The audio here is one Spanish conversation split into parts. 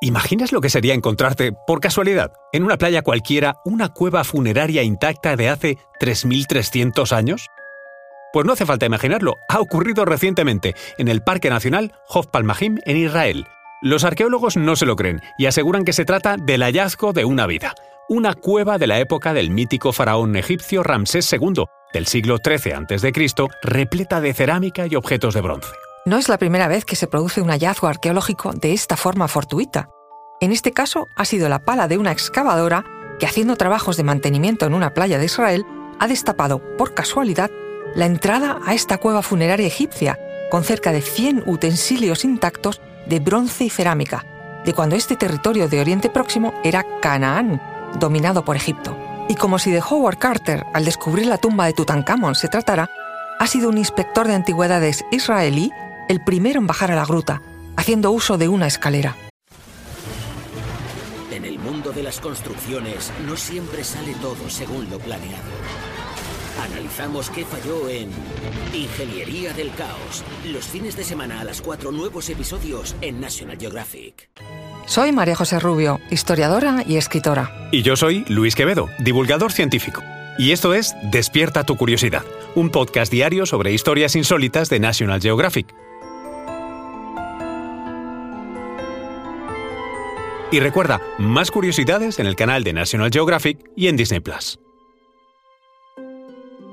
¿Imaginas lo que sería encontrarte, por casualidad, en una playa cualquiera, una cueva funeraria intacta de hace 3.300 años? Pues no hace falta imaginarlo, ha ocurrido recientemente en el Parque Nacional Hof Palmahim en Israel. Los arqueólogos no se lo creen y aseguran que se trata del hallazgo de una vida, una cueva de la época del mítico faraón egipcio Ramsés II, del siglo XIII a.C., repleta de cerámica y objetos de bronce. No es la primera vez que se produce un hallazgo arqueológico de esta forma fortuita. En este caso ha sido la pala de una excavadora que haciendo trabajos de mantenimiento en una playa de Israel ha destapado, por casualidad, la entrada a esta cueva funeraria egipcia, con cerca de 100 utensilios intactos de bronce y cerámica, de cuando este territorio de Oriente Próximo era Canaán, dominado por Egipto. Y como si de Howard Carter, al descubrir la tumba de Tutankamón, se tratara, ha sido un inspector de antigüedades israelí el primero en bajar a la gruta, haciendo uso de una escalera. En el mundo de las construcciones no siempre sale todo según lo planeado. Analizamos qué falló en Ingeniería del Caos. Los fines de semana a las 4 nuevos episodios en National Geographic. Soy María José Rubio, historiadora y escritora. Y yo soy Luis Quevedo, divulgador científico. Y esto es Despierta tu curiosidad, un podcast diario sobre historias insólitas de National Geographic. Y recuerda, más curiosidades en el canal de National Geographic y en Disney Plus.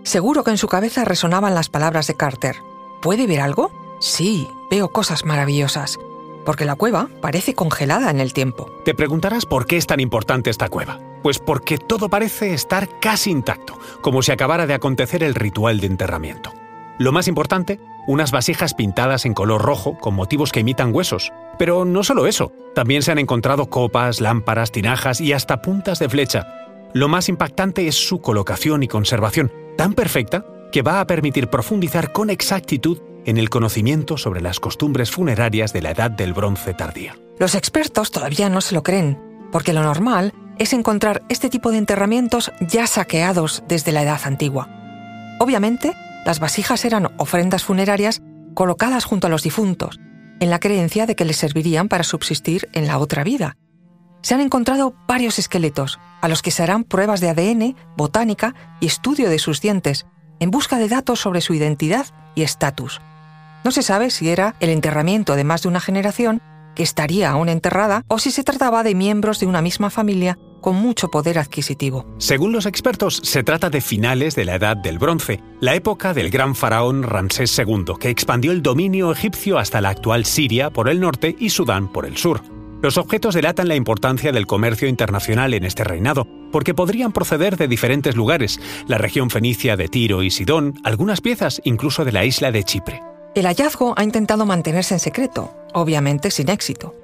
Seguro que en su cabeza resonaban las palabras de Carter. ¿Puede ver algo? Sí, veo cosas maravillosas. Porque la cueva parece congelada en el tiempo. Te preguntarás por qué es tan importante esta cueva. Pues porque todo parece estar casi intacto, como si acabara de acontecer el ritual de enterramiento. Lo más importante, unas vasijas pintadas en color rojo con motivos que imitan huesos. Pero no solo eso, también se han encontrado copas, lámparas, tinajas y hasta puntas de flecha. Lo más impactante es su colocación y conservación, tan perfecta que va a permitir profundizar con exactitud en el conocimiento sobre las costumbres funerarias de la Edad del Bronce tardía. Los expertos todavía no se lo creen, porque lo normal es encontrar este tipo de enterramientos ya saqueados desde la Edad Antigua. Obviamente, las vasijas eran ofrendas funerarias colocadas junto a los difuntos, en la creencia de que les servirían para subsistir en la otra vida. Se han encontrado varios esqueletos, a los que se harán pruebas de ADN, botánica y estudio de sus dientes, en busca de datos sobre su identidad y estatus. No se sabe si era el enterramiento de más de una generación que estaría aún enterrada o si se trataba de miembros de una misma familia con mucho poder adquisitivo. Según los expertos, se trata de finales de la Edad del Bronce, la época del gran faraón Ramsés II, que expandió el dominio egipcio hasta la actual Siria por el norte y Sudán por el sur. Los objetos delatan la importancia del comercio internacional en este reinado, porque podrían proceder de diferentes lugares, la región fenicia de Tiro y Sidón, algunas piezas incluso de la isla de Chipre. El hallazgo ha intentado mantenerse en secreto, obviamente sin éxito.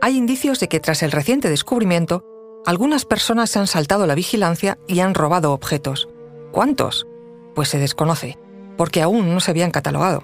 Hay indicios de que tras el reciente descubrimiento, algunas personas se han saltado la vigilancia y han robado objetos. ¿Cuántos? Pues se desconoce, porque aún no se habían catalogado.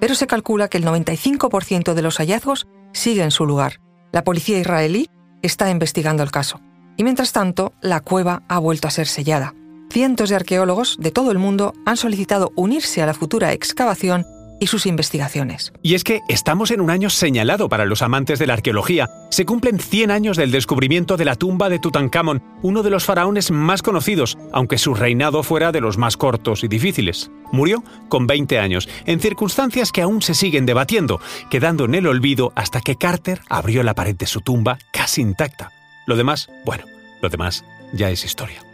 Pero se calcula que el 95% de los hallazgos sigue en su lugar, la policía israelí está investigando el caso. Y mientras tanto, la cueva ha vuelto a ser sellada. Cientos de arqueólogos de todo el mundo han solicitado unirse a la futura excavación y sus investigaciones. Y es que estamos en un año señalado para los amantes de la arqueología. Se cumplen 100 años del descubrimiento de la tumba de Tutankamón, uno de los faraones más conocidos, aunque su reinado fuera de los más cortos y difíciles. Murió con 20 años, en circunstancias que aún se siguen debatiendo, quedando en el olvido hasta que Carter abrió la pared de su tumba casi intacta. Lo demás, bueno, lo demás ya es historia.